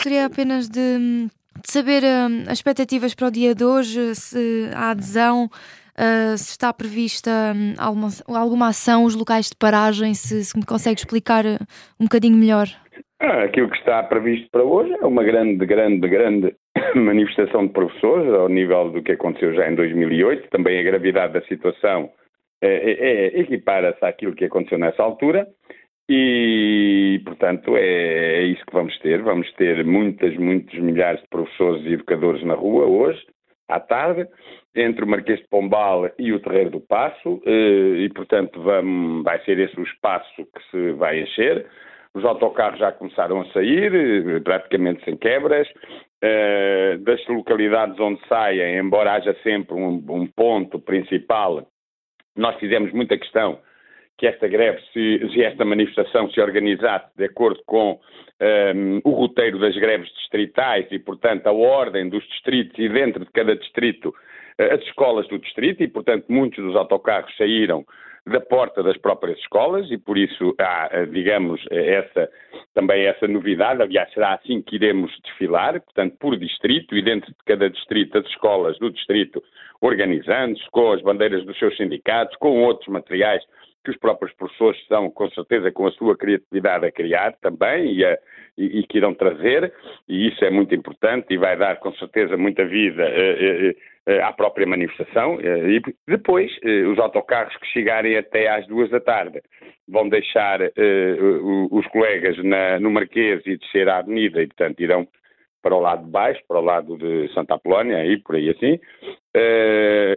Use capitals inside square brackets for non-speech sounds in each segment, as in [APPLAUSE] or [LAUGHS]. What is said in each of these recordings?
gostaria apenas de, de saber uh, as expectativas para o dia de hoje, se há adesão, uh, se está prevista um, alguma, alguma ação, os locais de paragem, se, se me consegue explicar um bocadinho melhor. Ah, aquilo que está previsto para hoje é uma grande, grande, grande [COUGHS] manifestação de professores, ao nível do que aconteceu já em 2008. Também a gravidade da situação é, é, é equipara-se àquilo que aconteceu nessa altura. E, portanto, é, é, isso que vamos ter. Vamos ter muitas, muitos milhares de professores e educadores na rua hoje, à tarde, entre o Marquês de Pombal e o Terreiro do Passo, eh, e, portanto, vamos, vai ser esse o espaço que se vai encher. Os autocarros já começaram a sair, eh, praticamente sem quebras. Uh, das localidades onde saem, embora haja sempre um, um, ponto principal, nós fizemos muita questão que esta greve, se, se esta manifestação se organizasse de acordo com um, ehm, o roteiro das greves distritais e, portanto, a ordem dos distritos e dentro de cada distrito uh, as escolas do distrito e, portanto, muitos dos autocarros saíram da porta das próprias escolas e por isso há, eh, digamos, essa, também essa novidade. Aliás, será assim que iremos desfilar, portanto, por distrito e dentro de cada distrito as escolas do distrito organizando-se com as bandeiras dos seus sindicatos, com outros materiais que os próprios professores estão, com certeza, com a sua criatividade a criar também e, a, e, e que irão trazer, e isso é muito importante e vai dar, com certeza, muita vida eh, eh, eh, à própria manifestação eh, e depois eh, os autocarros que chegarem até às duas da tarde vão deixar os colegas na, no Marquês e descer à avenida e portanto irão para o lado de baixo, para o lado de Santa Apolónia e por aí assim,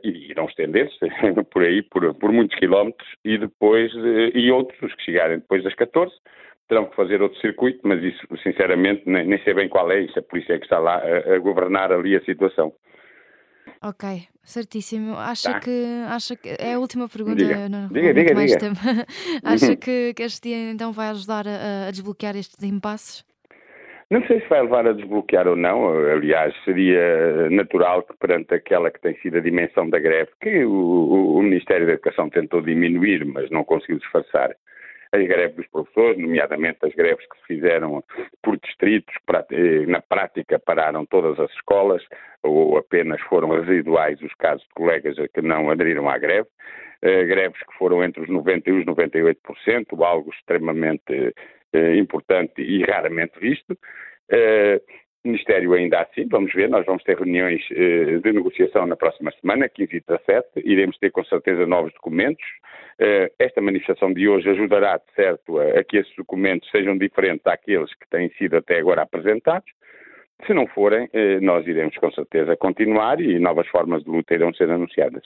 e irão estender-se [LAUGHS] por aí por, por, muitos quilómetros e depois, e outros, os que chegarem depois das 14, terão que fazer outro circuito, mas isso sinceramente nem, nem sei bem qual é, isso a polícia é que está lá a, a governar ali a situação. Ok, certíssimo. Acha tá. que acha que é a última pergunta, diga. não, diga, diga, mais diga. tempo. [LAUGHS] acha que, que este dia então vai ajudar a, a, desbloquear estes impasses? Não sei se vai levar a desbloquear ou não. Aliás, seria natural que perante aquela que tem sido a dimensão da greve, que o, o Ministério da Educação tentou diminuir, mas não conseguiu disfarçar, as greves dos professores, nomeadamente as greves que se fizeram por distritos, eh, na prática pararam todas as escolas, ou apenas foram residuais os casos de colegas que não aderiram à greve, uh, greves que foram entre os 90% e os 98%, algo extremamente uh, importante e raramente visto. Uh, Ministério ainda assim, vamos ver, nós vamos ter reuniões eh, de negociação na próxima semana, 15 e 17, iremos ter com certeza novos documentos. Eh, esta manifestação de hoje ajudará, de certo, a, a, que esses documentos sejam diferentes daqueles que têm sido até agora apresentados. Se não forem, eh, nós iremos com certeza continuar e novas formas de luta irão ser anunciadas.